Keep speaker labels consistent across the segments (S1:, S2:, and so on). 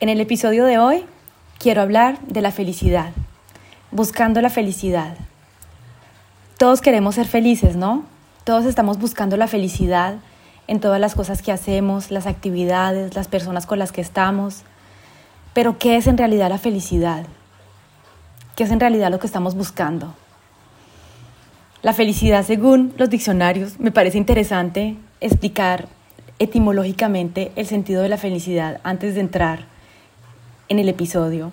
S1: en el episodio de hoy quiero hablar de la felicidad, buscando la felicidad. Todos queremos ser felices, ¿no? Todos estamos buscando la felicidad en todas las cosas que hacemos, las actividades, las personas con las que estamos. Pero ¿qué es en realidad la felicidad? ¿Qué es en realidad lo que estamos buscando? La felicidad, según los diccionarios, me parece interesante explicar etimológicamente el sentido de la felicidad antes de entrar en el episodio.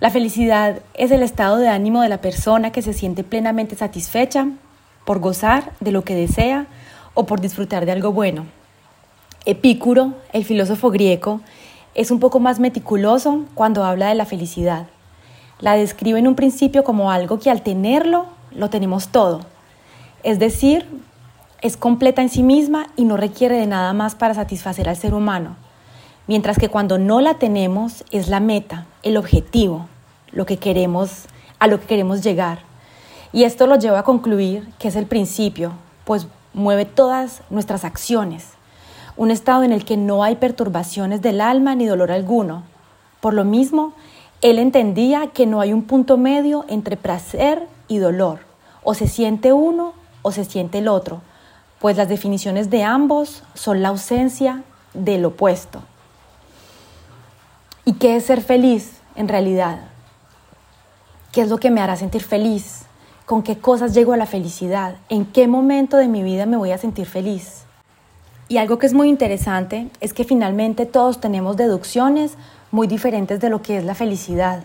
S1: La felicidad es el estado de ánimo de la persona que se siente plenamente satisfecha por gozar de lo que desea o por disfrutar de algo bueno. Epicuro, el filósofo griego, es un poco más meticuloso cuando habla de la felicidad. La describe en un principio como algo que al tenerlo lo tenemos todo. Es decir, es completa en sí misma y no requiere de nada más para satisfacer al ser humano. Mientras que cuando no la tenemos es la meta, el objetivo, lo que queremos, a lo que queremos llegar. Y esto lo lleva a concluir que es el principio, pues mueve todas nuestras acciones. Un estado en el que no hay perturbaciones del alma ni dolor alguno. Por lo mismo, él entendía que no hay un punto medio entre placer y dolor. O se siente uno o se siente el otro, pues las definiciones de ambos son la ausencia del opuesto. ¿Y qué es ser feliz en realidad? ¿Qué es lo que me hará sentir feliz? con qué cosas llego a la felicidad, en qué momento de mi vida me voy a sentir feliz. Y algo que es muy interesante es que finalmente todos tenemos deducciones muy diferentes de lo que es la felicidad.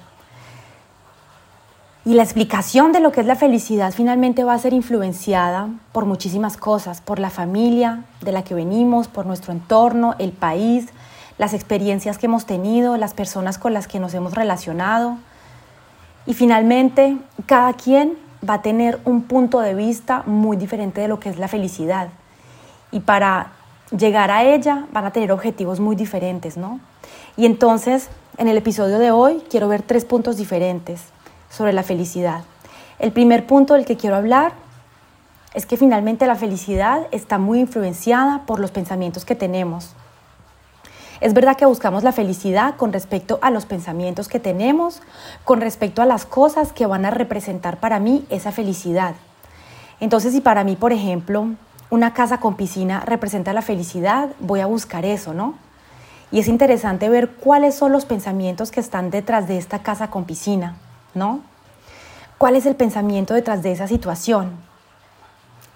S1: Y la explicación de lo que es la felicidad finalmente va a ser influenciada por muchísimas cosas, por la familia de la que venimos, por nuestro entorno, el país, las experiencias que hemos tenido, las personas con las que nos hemos relacionado. Y finalmente, cada quien va a tener un punto de vista muy diferente de lo que es la felicidad. Y para llegar a ella van a tener objetivos muy diferentes, ¿no? Y entonces, en el episodio de hoy quiero ver tres puntos diferentes sobre la felicidad. El primer punto del que quiero hablar es que finalmente la felicidad está muy influenciada por los pensamientos que tenemos. Es verdad que buscamos la felicidad con respecto a los pensamientos que tenemos, con respecto a las cosas que van a representar para mí esa felicidad. Entonces, si para mí, por ejemplo, una casa con piscina representa la felicidad, voy a buscar eso, ¿no? Y es interesante ver cuáles son los pensamientos que están detrás de esta casa con piscina, ¿no? ¿Cuál es el pensamiento detrás de esa situación?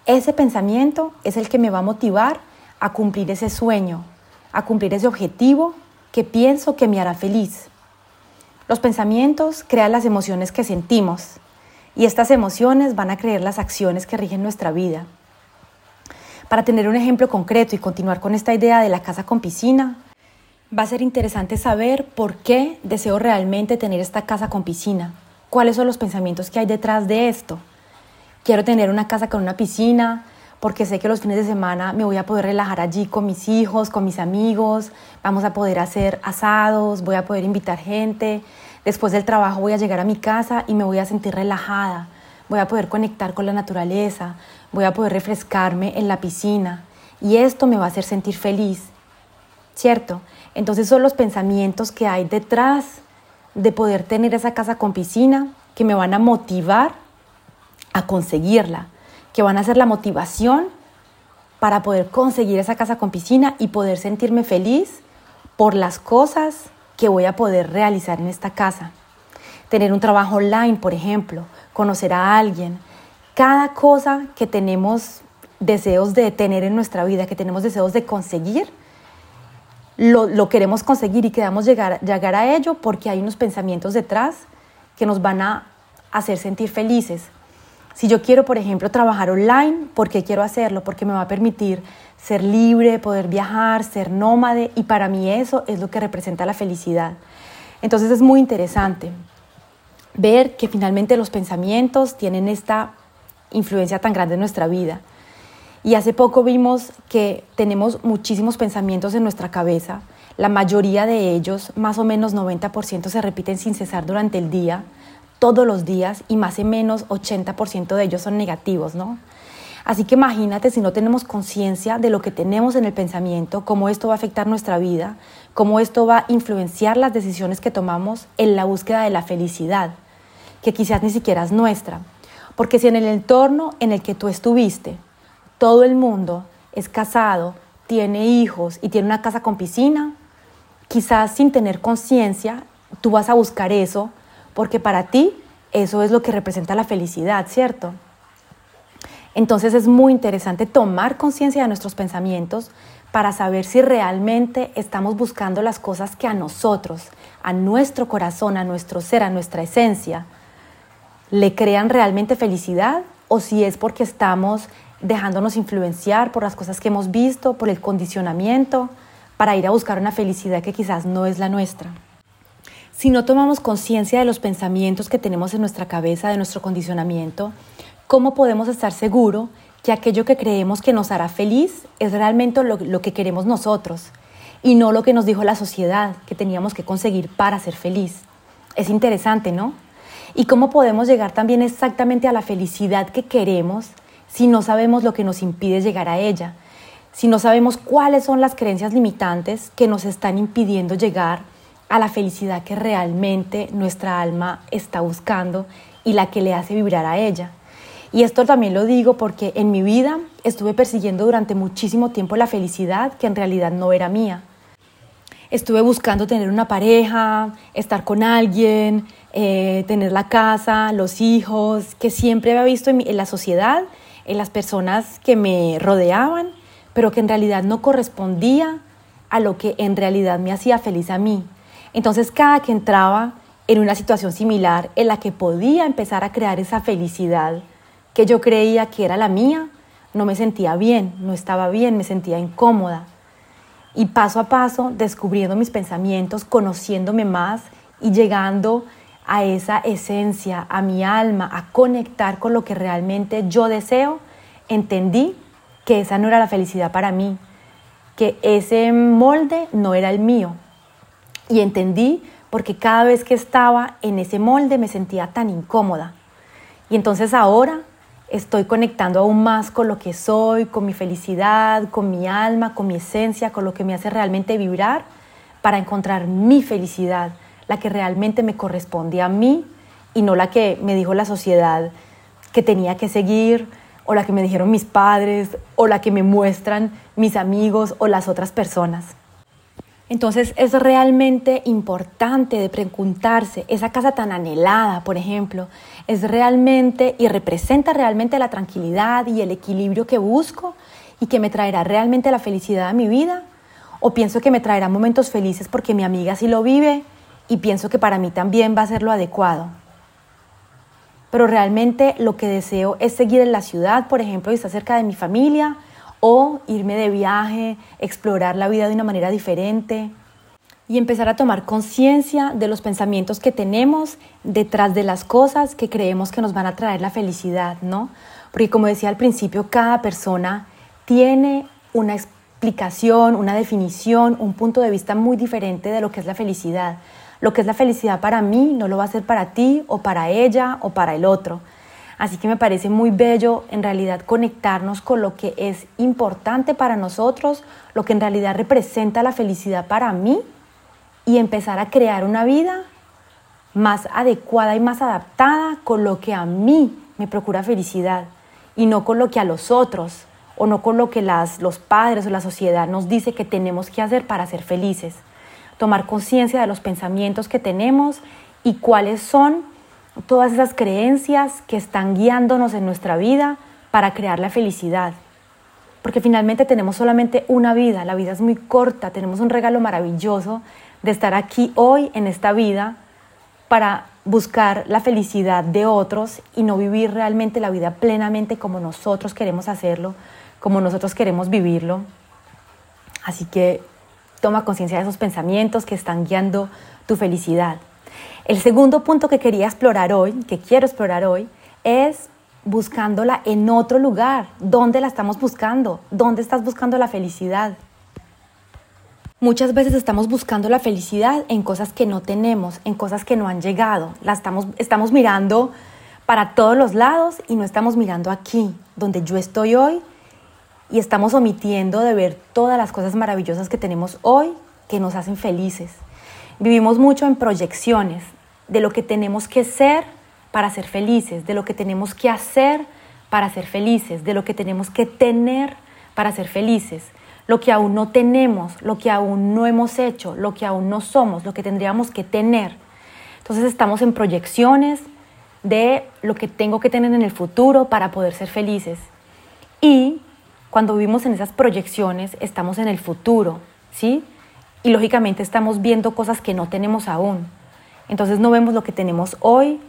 S1: Ese pensamiento es el que me va a motivar a cumplir ese sueño, a cumplir ese objetivo que pienso que me hará feliz. Los pensamientos crean las emociones que sentimos y estas emociones van a crear las acciones que rigen nuestra vida. Para tener un ejemplo concreto y continuar con esta idea de la casa con piscina, va a ser interesante saber por qué deseo realmente tener esta casa con piscina, cuáles son los pensamientos que hay detrás de esto. Quiero tener una casa con una piscina, porque sé que los fines de semana me voy a poder relajar allí con mis hijos, con mis amigos, vamos a poder hacer asados, voy a poder invitar gente, después del trabajo voy a llegar a mi casa y me voy a sentir relajada, voy a poder conectar con la naturaleza, voy a poder refrescarme en la piscina y esto me va a hacer sentir feliz, ¿cierto? Entonces son los pensamientos que hay detrás de poder tener esa casa con piscina que me van a motivar a conseguirla que van a ser la motivación para poder conseguir esa casa con piscina y poder sentirme feliz por las cosas que voy a poder realizar en esta casa. tener un trabajo online, por ejemplo, conocer a alguien. Cada cosa que tenemos deseos de tener en nuestra vida, que tenemos deseos de conseguir, lo, queremos conseguir y queremos llegar, llegar a ello porque hay unos pensamientos detrás que nos van a hacer sentir felices. Si yo quiero, por ejemplo, trabajar online, ¿por qué quiero hacerlo? Porque me va a permitir ser libre, poder viajar, ser nómade y para mí eso es lo que representa la felicidad. Entonces es muy interesante ver que finalmente los pensamientos tienen esta influencia tan grande en nuestra vida. Y hace poco vimos que tenemos muchísimos pensamientos en nuestra cabeza. La mayoría de ellos, más o menos 90%, se repiten sin cesar durante el día, todos los días, y más o menos 80% de ellos son negativos, ¿no? Así que imagínate si no tenemos conciencia de lo que tenemos en el pensamiento, cómo esto va a afectar nuestra vida, cómo esto va a influenciar las decisiones que tomamos en la búsqueda de la felicidad, que quizás ni siquiera es nuestra. Porque si en el entorno en el que tú estuviste, todo el mundo es casado, tiene hijos y tiene una casa con piscina, quizás sin tener conciencia, tú vas a buscar eso porque para ti eso es lo que representa la felicidad, ¿cierto? Entonces es muy interesante tomar conciencia de nuestros pensamientos para saber si realmente estamos buscando las cosas que a nosotros, a nuestro corazón, a nuestro ser, a nuestra esencia, le crean realmente felicidad o si es porque estamos dejándonos influenciar por las cosas que hemos visto, por el condicionamiento, para ir a buscar una felicidad que quizás no es la nuestra. Si no tomamos conciencia de los pensamientos que tenemos en nuestra cabeza, de nuestro condicionamiento, ¿cómo podemos estar seguros que aquello que creemos que nos hará feliz es realmente lo, lo que queremos nosotros y no lo que nos dijo la sociedad que teníamos que conseguir para ser feliz? Es interesante, ¿no? Y cómo podemos llegar también exactamente a la felicidad que queremos si no sabemos lo que nos impide llegar a ella, si no sabemos cuáles son las creencias limitantes que nos están impidiendo llegar a la felicidad que realmente nuestra alma está buscando y la que le hace vibrar a ella. Y esto también lo digo porque en mi vida estuve persiguiendo durante muchísimo tiempo la felicidad que en realidad no era mía. Estuve buscando tener una pareja, estar con alguien, eh, tener la casa, los hijos, que siempre había visto en, en la sociedad en las personas que me rodeaban, pero que en realidad no correspondía a lo que en realidad me hacía feliz a mí. Entonces cada que entraba en una situación similar en la que podía empezar a crear esa felicidad que yo creía que era la mía, no me sentía bien, no estaba bien, me sentía incómoda. Y paso a paso, descubriendo mis pensamientos, conociéndome más y llegando a esa esencia, a mi alma, a conectar con lo que realmente yo deseo, entendí que esa no era la felicidad para mí, que ese molde no era el mío. Y entendí porque cada vez que estaba en ese molde me sentía tan incómoda. Y entonces ahora estoy conectando aún más con lo que soy, con mi felicidad, con mi alma, con mi esencia, con lo que me hace realmente vibrar para encontrar mi felicidad la que realmente me corresponde a mí y no la que me dijo la sociedad que tenía que seguir o la que me dijeron mis padres o la que me muestran mis amigos o las otras personas. Entonces es realmente importante de preguntarse, esa casa tan anhelada, por ejemplo, es realmente y representa realmente la tranquilidad y el equilibrio que busco y que me traerá realmente la felicidad a mi vida? ¿O pienso que me traerá momentos felices porque mi amiga sí lo vive y pienso que para mí también va a ser lo adecuado. Pero realmente lo que deseo es seguir en la ciudad, por ejemplo, y estar cerca de mi familia, o irme de viaje, explorar la vida de una manera diferente y empezar a tomar conciencia de los pensamientos que tenemos detrás de las cosas que creemos que nos van a traer la felicidad, ¿no? Porque como decía al principio, cada persona tiene una explicación, una definición, un punto de vista muy diferente de lo que es la felicidad. Lo que es la felicidad para mí no lo va a ser para ti o para ella o para el otro. Así que me parece muy bello en realidad conectarnos con lo que es importante para nosotros, lo que en realidad representa la felicidad para mí y empezar a crear una vida más adecuada y más adaptada con lo que a mí me procura felicidad y no con lo que a los otros o no con lo que las, los padres o la sociedad nos dice que tenemos que hacer para ser felices. Tomar conciencia de los pensamientos que tenemos y cuáles son todas esas creencias que están guiándonos en nuestra vida para crear la felicidad. Porque finalmente tenemos solamente una vida, la vida es muy corta, tenemos un regalo maravilloso de estar aquí hoy en esta vida para buscar la felicidad de otros y no vivir realmente la vida plenamente como nosotros queremos hacerlo, como nosotros queremos vivirlo. Así que toma conciencia de esos pensamientos que están guiando tu felicidad. El segundo punto que quería explorar hoy, que quiero explorar hoy, es buscándola en otro lugar. ¿Dónde la estamos buscando? ¿Dónde estás buscando la felicidad? Muchas veces estamos buscando la felicidad en cosas que no tenemos, en cosas que no han llegado. La estamos, estamos mirando para todos los lados y no estamos mirando aquí, donde yo estoy hoy, y estamos omitiendo de ver todas las cosas maravillosas que tenemos hoy que nos hacen felices. Vivimos mucho en proyecciones de lo que tenemos que ser para ser felices, de lo que tenemos que hacer para ser felices, de lo que tenemos que tener para ser felices lo que aún no tenemos, lo que aún no hemos hecho, lo que aún no somos, lo que tendríamos que tener. Entonces estamos en proyecciones de lo que tengo que tener en el futuro para poder ser felices. Y cuando vivimos en esas proyecciones, estamos en el futuro, ¿sí? Y lógicamente estamos viendo cosas que no tenemos aún. Entonces no vemos lo que tenemos hoy,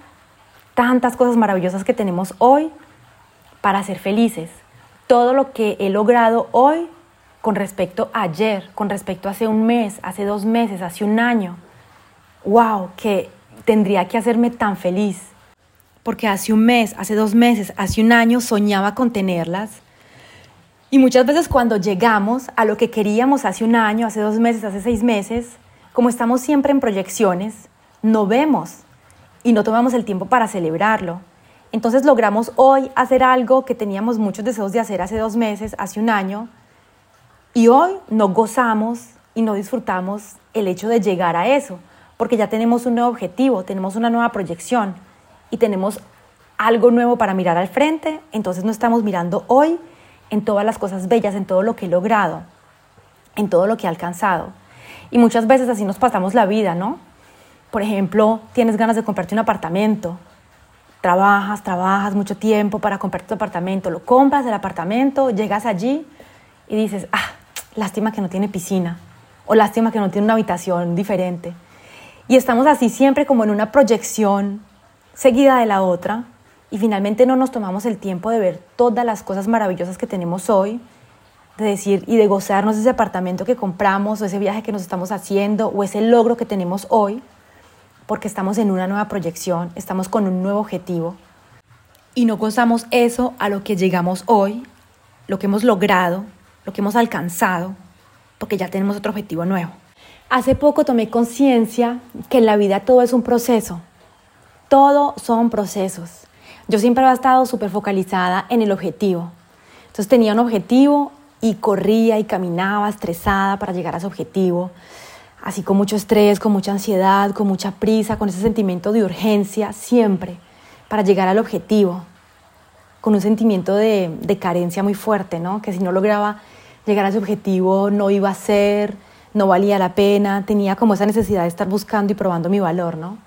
S1: tantas cosas maravillosas que tenemos hoy para ser felices. Todo lo que he logrado hoy con respecto a ayer, con respecto a hace un mes, hace dos meses, hace un año. ¡Wow! Que tendría que hacerme tan feliz. Porque hace un mes, hace dos meses, hace un año soñaba con tenerlas. Y muchas veces cuando llegamos a lo que queríamos hace un año, hace dos meses, hace seis meses, como estamos siempre en proyecciones, no vemos y no tomamos el tiempo para celebrarlo. Entonces logramos hoy hacer algo que teníamos muchos deseos de hacer hace dos meses, hace un año, y hoy no gozamos y no disfrutamos el hecho de llegar a eso, porque ya tenemos un nuevo objetivo, tenemos una nueva proyección y tenemos algo nuevo para mirar al frente, entonces no estamos mirando hoy en todas las cosas bellas, en todo lo que he logrado, en todo lo que he alcanzado. Y muchas veces así nos pasamos la vida, ¿no? Por ejemplo, tienes ganas de comprarte un apartamento, trabajas, trabajas mucho tiempo para comprarte tu apartamento, lo compras el apartamento, llegas allí y dices, ah, lástima que no tiene piscina o lástima que no tiene una habitación diferente. Y estamos así siempre como en una proyección seguida de la otra y finalmente no nos tomamos el tiempo de ver todas las cosas maravillosas que tenemos hoy, de decir y de gozarnos ese apartamento que compramos o ese viaje que nos estamos haciendo o ese logro que tenemos hoy, porque estamos en una nueva proyección, estamos con un nuevo objetivo y no gozamos eso a lo que llegamos hoy, lo que hemos logrado, lo que hemos alcanzado, porque ya tenemos otro objetivo nuevo. Hace poco tomé conciencia que en la vida todo es un proceso. Todo son procesos. Yo siempre había estado súper focalizada en el objetivo. Entonces tenía un objetivo y corría y caminaba estresada para llegar a ese objetivo. Así con mucho estrés, con mucha ansiedad, con mucha prisa, con ese sentimiento de urgencia siempre para llegar al objetivo. Con un sentimiento de, de carencia muy fuerte, ¿no? Que si no lograba llegar a ese objetivo no iba a ser, no valía la pena, tenía como esa necesidad de estar buscando y probando mi valor, ¿no?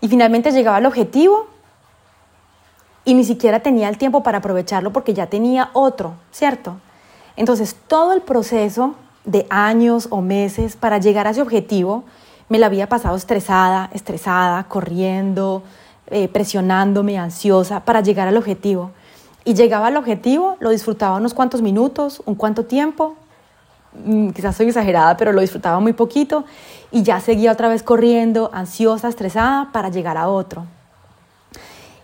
S1: Y finalmente llegaba al objetivo y ni siquiera tenía el tiempo para aprovecharlo porque ya tenía otro, ¿cierto? Entonces todo el proceso de años o meses para llegar a ese objetivo me la había pasado estresada, estresada, corriendo, eh, presionándome, ansiosa para llegar al objetivo. Y llegaba al objetivo, lo disfrutaba unos cuantos minutos, un cuanto tiempo, mm, quizás soy exagerada, pero lo disfrutaba muy poquito. Y ya seguía otra vez corriendo, ansiosa, estresada para llegar a otro.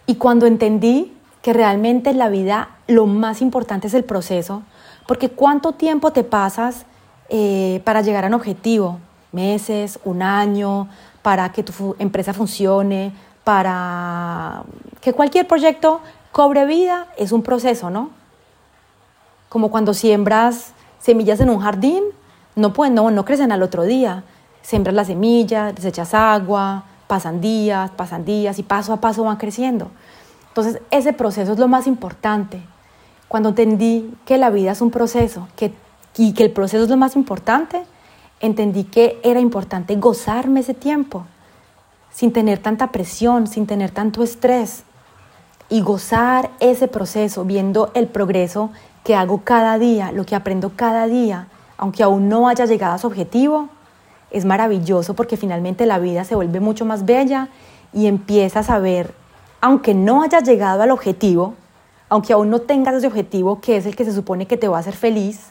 S1: Y cuando entendí que realmente en la vida lo más importante es el proceso, porque cuánto tiempo te pasas eh, para llegar a un objetivo, meses, un año, para que tu empresa funcione, para que cualquier proyecto cobre vida es un proceso, ¿no? Como cuando siembras semillas en un jardín, no, pueden, no, no crecen al otro día. Siembras la semilla, les echas agua, pasan días, pasan días y paso a paso van creciendo. Entonces, ese proceso es lo más importante. Cuando entendí que la vida es un proceso que, y que el proceso es lo más importante, entendí que era importante gozarme ese tiempo. sin tener tanta presión, sin tener tanto estrés y gozar ese proceso, viendo el progreso que hago cada día, lo que aprendo cada día, aunque aún no haya llegado a su objetivo, es maravilloso porque finalmente la vida se vuelve mucho más bella y empiezas a ver, aunque no hayas llegado al objetivo, aunque aún no tengas ese objetivo que es el que se supone que te va a hacer feliz,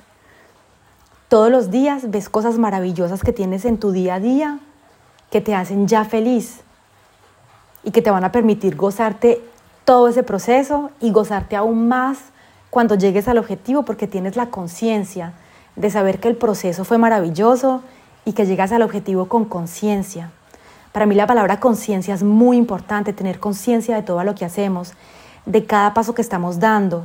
S1: todos los días ves cosas maravillosas que tienes en tu día a día que te hacen ya feliz y que te van a permitir gozarte todo ese proceso y gozarte aún más cuando llegues al objetivo porque tienes la conciencia de saber que el proceso fue maravilloso y que llegas al objetivo con conciencia. Para mí la palabra conciencia es muy importante, tener conciencia de todo lo que hacemos, de cada paso que estamos dando,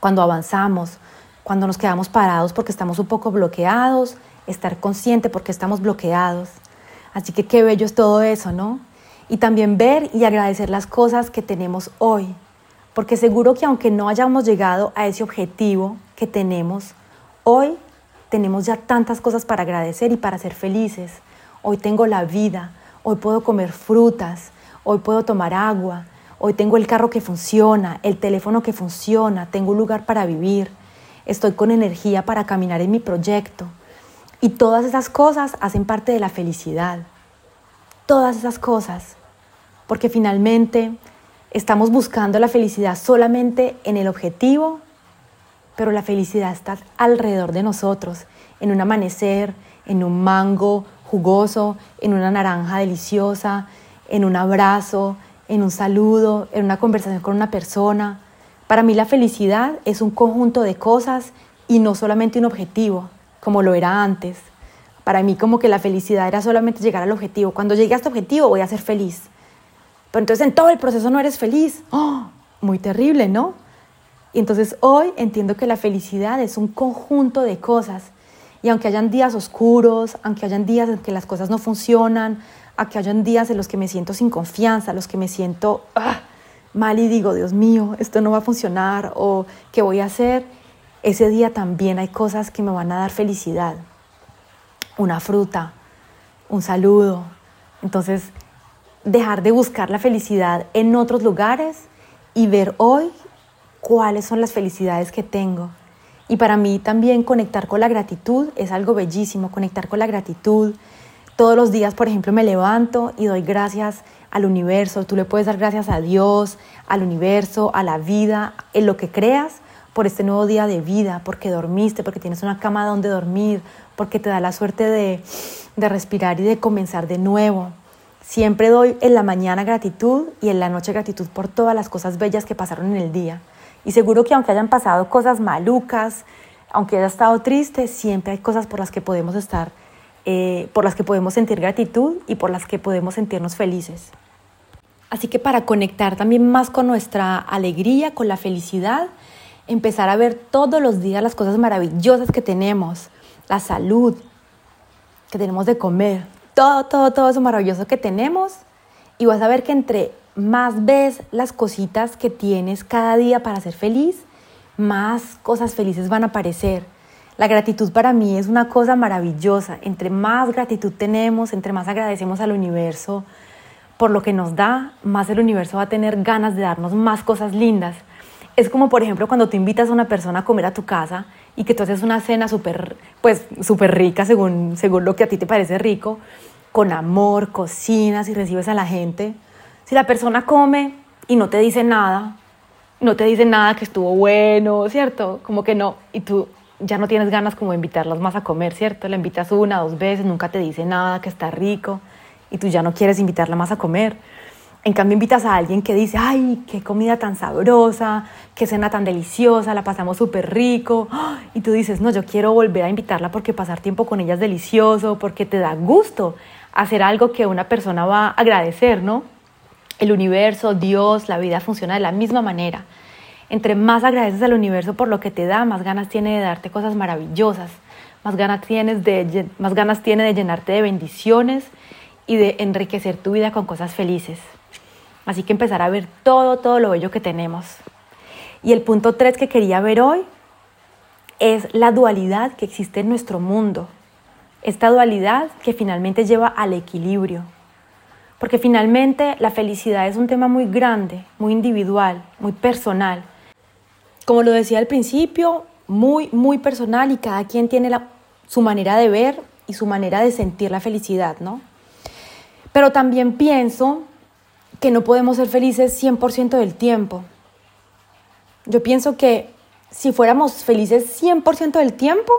S1: cuando avanzamos, cuando nos quedamos parados porque estamos un poco bloqueados, estar consciente porque estamos bloqueados. Así que qué bello es todo eso, ¿no? Y también ver y agradecer las cosas que tenemos hoy, porque seguro que aunque no hayamos llegado a ese objetivo que tenemos, hoy tenemos ya tantas cosas para agradecer y para ser felices. Hoy tengo la vida, hoy puedo comer frutas, hoy puedo tomar agua, hoy tengo el carro que funciona, el teléfono que funciona, tengo un lugar para vivir estoy con energía para caminar en mi proyecto. Y todas esas cosas hacen parte de la felicidad. Todas esas cosas. Porque finalmente estamos buscando la felicidad solamente en el objetivo, pero la felicidad está alrededor de nosotros, en un amanecer, en un mango jugoso, en una naranja deliciosa, en un abrazo, en un saludo, en una conversación con una persona, para mí la felicidad es un conjunto de cosas y no solamente un objetivo, como lo era antes. Para mí como que la felicidad era solamente llegar al objetivo. Cuando llegue a este objetivo voy a ser feliz. Pero entonces en todo el proceso no eres feliz. ¡Oh! Muy terrible, ¿no? Y entonces hoy entiendo que la felicidad es un conjunto de cosas. Y aunque hayan días oscuros, aunque hayan días en que las cosas no funcionan, aunque hayan días en los que me siento sin confianza, los que me siento... ¡ah! Mal y digo, Dios mío, esto no va a funcionar o qué voy a hacer, ese día también hay cosas que me van a dar felicidad. Una fruta, un saludo. Entonces, dejar de buscar la felicidad en otros lugares y ver hoy cuáles son las felicidades que tengo. Y para mí también conectar con la gratitud es algo bellísimo, conectar con la gratitud. Todos los días, por ejemplo, me levanto y doy gracias al universo, tú le puedes dar gracias a Dios, al universo, a la vida, en lo que creas por este nuevo día de vida, porque dormiste, porque tienes una cama donde dormir, porque te da la suerte de, de respirar y de comenzar de nuevo. Siempre doy en la mañana gratitud y en la noche gratitud por todas las cosas bellas que pasaron en el día. Y seguro que aunque hayan pasado cosas malucas, aunque haya estado triste, siempre hay cosas por las que podemos estar eh, por las que podemos sentir gratitud y por las que podemos sentirnos felices. Así que para conectar también más con nuestra alegría, con la felicidad, empezar a ver todos los días las cosas maravillosas que tenemos, la salud que tenemos de comer, todo, todo, todo eso maravilloso que tenemos y vas a ver que entre más ves las cositas que tienes cada día para ser feliz, más cosas felices van a aparecer la gratitud para mí es una cosa maravillosa. Entre más gratitud tenemos, entre más agradecemos al universo por lo que nos da, más el universo va a tener ganas de darnos más cosas lindas. Es como, por ejemplo, cuando tú invitas a una persona a comer a tu casa y que tú haces una cena súper, pues, súper rica según, según lo que a ti te parece rico, con amor, cocinas y recibes a la gente. Si la persona come y no te dice nada, no te dice nada que estuvo bueno, ¿cierto? Como que no, y tú ya no tienes ganas como de invitarlas más a comer, ¿cierto? La invitas una, dos veces, nunca te dice nada, que está rico, y tú ya no quieres invitarla más a comer. En cambio, invitas a alguien que dice, ay, qué comida tan sabrosa, qué cena tan deliciosa, la pasamos súper rico. Y tú dices, no, yo quiero volver a invitarla porque pasar tiempo con ella es delicioso, porque te da gusto hacer algo que una persona va a agradecer, ¿no? El universo, Dios, la vida funciona de la misma manera. Entre más agradeces al universo por lo que te da, más ganas tiene de darte cosas maravillosas, más ganas, tienes de, más ganas tiene de llenarte de bendiciones y de enriquecer tu vida con cosas felices. Así que empezar a ver todo, todo lo bello que tenemos. Y el punto tres que quería ver hoy es la dualidad que existe en nuestro mundo. Esta dualidad que finalmente lleva al equilibrio. porque finalmente la felicidad es un tema muy grande, muy individual, muy personal. Como lo decía al principio, muy, muy personal y cada quien tiene su manera de ver y su manera de sentir la felicidad, ¿no? Pero también pienso que no podemos ser felices 100% del tiempo. Yo pienso que si fuéramos felices 100% del tiempo,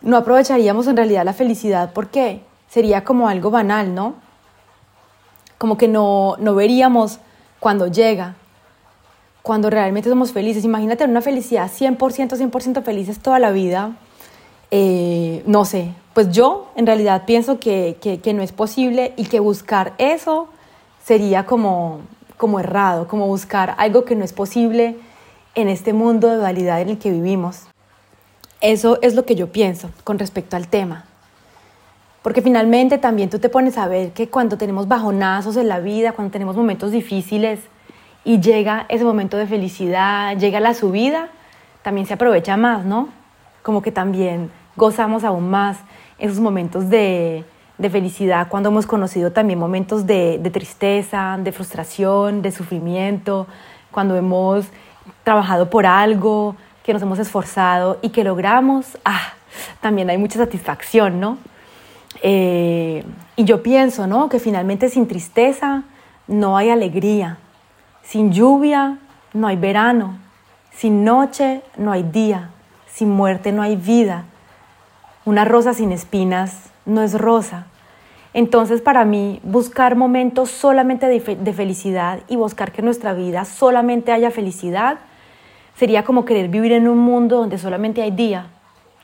S1: no aprovecharíamos en realidad la felicidad porque sería como algo banal, ¿no? Como que no, no veríamos cuando llega, cuando realmente somos felices. Imagínate una felicidad 100%, 100% felices toda la vida. Eh, no sé, pues yo en realidad pienso que, que, no es posible y que buscar eso sería como, como errado, como buscar algo que no es posible en este mundo de dualidad en el que vivimos. Eso es lo que yo pienso con respecto al tema. Porque finalmente también tú te pones a ver que cuando tenemos bajonazos en la vida, cuando tenemos momentos difíciles y llega ese momento de felicidad, llega la subida, también se aprovecha más, ¿no? Como que también gozamos aún más esos momentos de, felicidad cuando hemos conocido también momentos de, de tristeza, de frustración, de sufrimiento, cuando hemos trabajado por algo, que nos hemos esforzado y que logramos, ah, también hay mucha satisfacción, ¿no? Eh, y yo pienso, ¿no? Que finalmente sin tristeza no hay alegría, sin lluvia no hay verano, sin noche no hay día, sin muerte no hay vida. Una rosa sin espinas no es rosa. Entonces para mí buscar momentos solamente de, felicidad y buscar que en nuestra vida solamente haya felicidad sería como querer vivir en un mundo donde solamente hay día,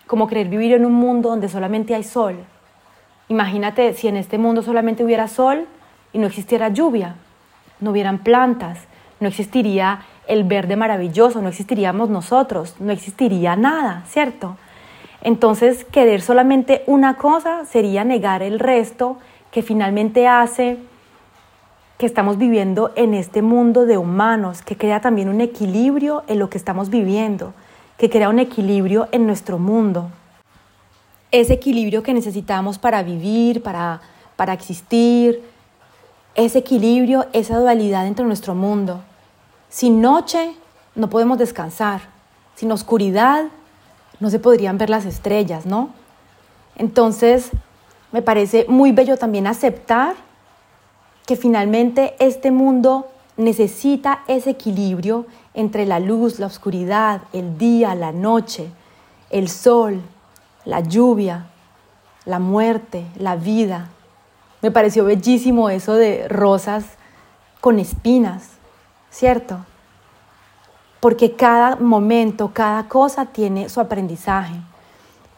S1: como querer vivir en un mundo donde solamente hay sol. Imagínate si en este mundo solamente hubiera sol y no existiera lluvia, no hubieran plantas, no existiría el verde maravilloso, no existiríamos nosotros, no existiría nada, ¿cierto? Entonces, querer solamente una cosa sería negar el resto que finalmente hace que estamos viviendo en este mundo de humanos, que crea también un equilibrio en lo que estamos viviendo, que crea un equilibrio en nuestro mundo. Ese equilibrio que necesitamos para vivir, para, para existir, ese equilibrio, esa dualidad entre nuestro mundo. Sin noche no podemos descansar, sin oscuridad no se podrían ver las estrellas, ¿no? Entonces, me parece muy bello también aceptar que finalmente este mundo necesita ese equilibrio entre la luz, la oscuridad, el día, la noche, el sol, la lluvia, la muerte, la vida. Me pareció bellísimo eso de rosas con espinas, ¿cierto? Porque cada momento, cada cosa tiene su aprendizaje.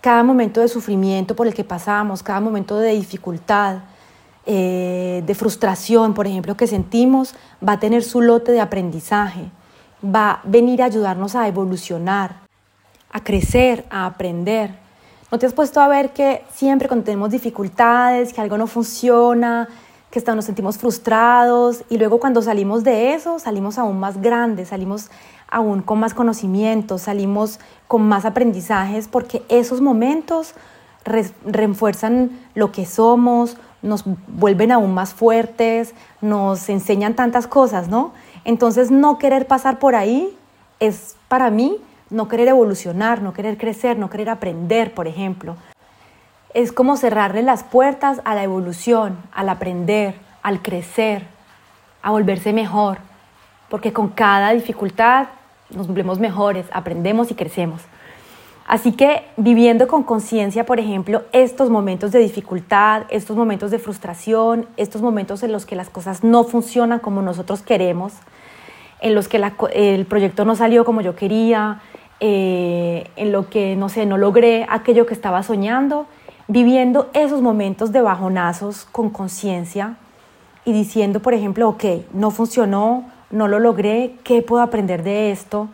S1: Cada momento de sufrimiento por el que pasamos, cada momento de dificultad, eh, de frustración, por ejemplo, que sentimos, va a tener su lote de aprendizaje, va a venir a ayudarnos a evolucionar, a crecer, a aprender. ¿No te has puesto a ver que siempre cuando tenemos dificultades, que algo no funciona, que nos sentimos frustrados y luego cuando salimos de eso, salimos aún más grandes, salimos aún con más conocimientos, salimos con más aprendizajes porque esos momentos refuerzan lo que somos, nos vuelven aún más fuertes, nos enseñan tantas cosas, ¿no? Entonces no querer pasar por ahí es para mí no querer evolucionar, no querer crecer, no querer aprender, por ejemplo. Es como cerrarle las puertas a la evolución, al aprender, al crecer, a volverse mejor, porque con cada dificultad nos volvemos mejores, aprendemos y crecemos. Así que viviendo con conciencia, por ejemplo, estos momentos de dificultad, estos momentos de frustración, estos momentos en los que las cosas no funcionan como nosotros queremos, en los que el proyecto no salió como yo quería, eh, en lo que, no sé, no logré aquello que estaba soñando, viviendo esos momentos de bajonazos con conciencia y diciendo, por ejemplo, ok, no funcionó, no lo logré, ¿qué puedo aprender de esto?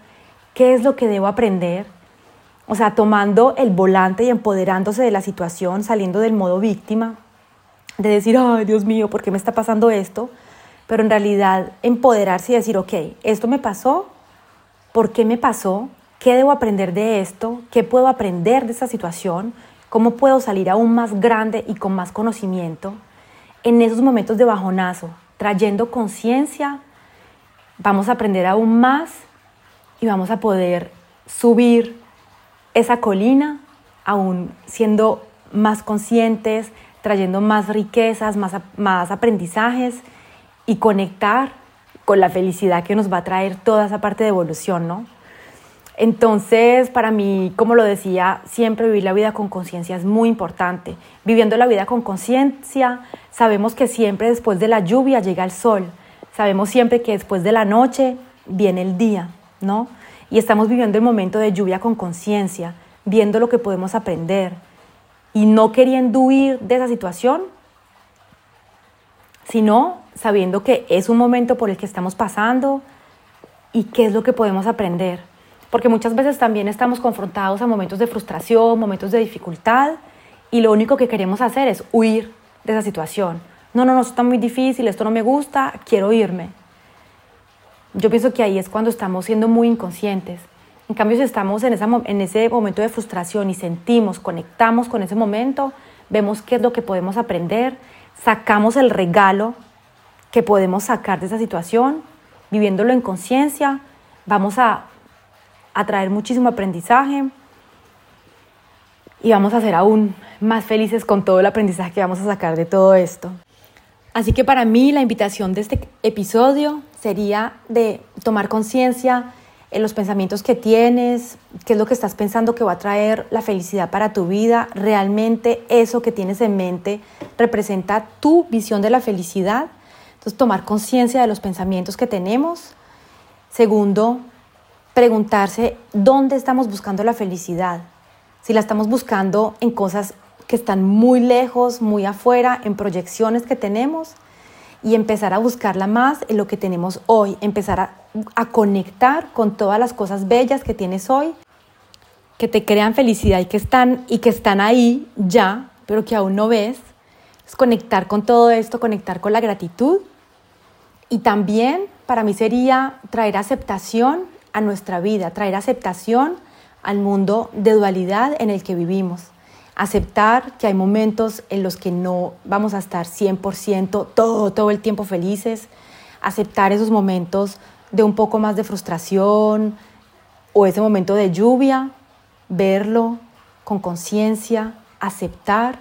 S1: ¿Qué es lo que debo aprender? O sea, tomando el volante y empoderándose de la situación, saliendo del modo víctima, de decir, ay, Dios mío, ¿por qué me está pasando esto? Pero en realidad empoderarse y decir, ok, esto me pasó, ¿por qué me pasó? ¿Qué debo aprender de esto? ¿Qué puedo aprender de esta situación? ¿Cómo puedo salir aún más grande y con más conocimiento? en esos momentos de bajonazo, trayendo conciencia, vamos a aprender aún más y vamos a poder subir esa colina, aún siendo más conscientes, trayendo más riquezas, más, más aprendizajes y conectar con la felicidad que nos va a traer toda esa parte de evolución, ¿no? Entonces, para mí, como lo decía, siempre vivir la vida con conciencia es muy importante. Viviendo la vida con conciencia, sabemos que siempre después de la lluvia llega el sol. Sabemos siempre que después de la noche viene el día, ¿no? Y estamos viviendo el momento de lluvia con conciencia, viendo lo que podemos aprender y no queriendo huir de esa situación, sino sabiendo que es un momento por el que estamos pasando y qué es lo que podemos aprender porque muchas veces también estamos confrontados a momentos de frustración, momentos de dificultad, y lo único que queremos hacer es huir de esa situación. No, no, no, esto está muy difícil, esto no me gusta, quiero irme. Yo pienso que ahí es cuando estamos siendo muy inconscientes. En cambio, si estamos en, en ese momento de frustración y sentimos, conectamos con ese momento, vemos qué es lo que podemos aprender, sacamos el regalo que podemos sacar de esa situación, viviéndolo en conciencia, vamos a a traer muchísimo aprendizaje y vamos a ser aún más felices con todo el aprendizaje que vamos a sacar de todo esto. Así que para mí la invitación de este episodio sería de tomar conciencia en los pensamientos que tienes, qué es lo que estás pensando que va a traer la felicidad para tu vida, realmente eso que tienes en mente representa tu visión de la felicidad. Entonces tomar conciencia de los pensamientos que tenemos. Segundo, preguntarse dónde estamos buscando la felicidad. Si la estamos buscando en cosas que están muy lejos, muy afuera, en proyecciones que tenemos, y empezar a buscarla más en lo que tenemos hoy, empezar a, a conectar con todas las cosas bellas que tienes hoy, que te crean felicidad y que están, y que están ahí ya, pero que aún no ves. Es conectar con todo esto, conectar con la gratitud. Y también para mí sería traer aceptación a nuestra vida, traer aceptación al mundo de dualidad en el que vivimos. Aceptar que hay momentos en los que no vamos a estar 100% todo, todo el tiempo felices. Aceptar esos momentos de un poco más de frustración o ese momento de lluvia, verlo con conciencia, aceptar,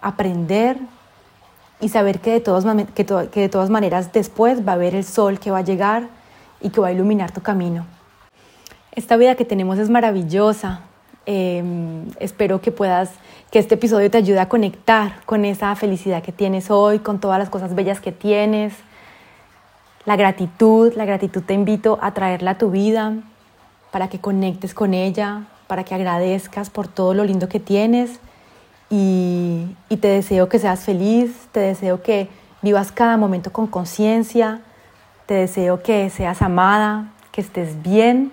S1: aprender y saber que de, todas, que de todas maneras después va a haber el sol que va a llegar y que va a iluminar tu camino. Esta vida que tenemos es maravillosa. Em, espero que puedas, que este episodio te ayude a conectar con esa felicidad que tienes hoy, con todas las cosas bellas que tienes. La gratitud, la gratitud te invito a traerla a tu vida para que conectes con ella, para que agradezcas por todo lo lindo que tienes y, y te deseo que seas feliz, te deseo que vivas cada momento con conciencia, te deseo que seas amada, que estés bien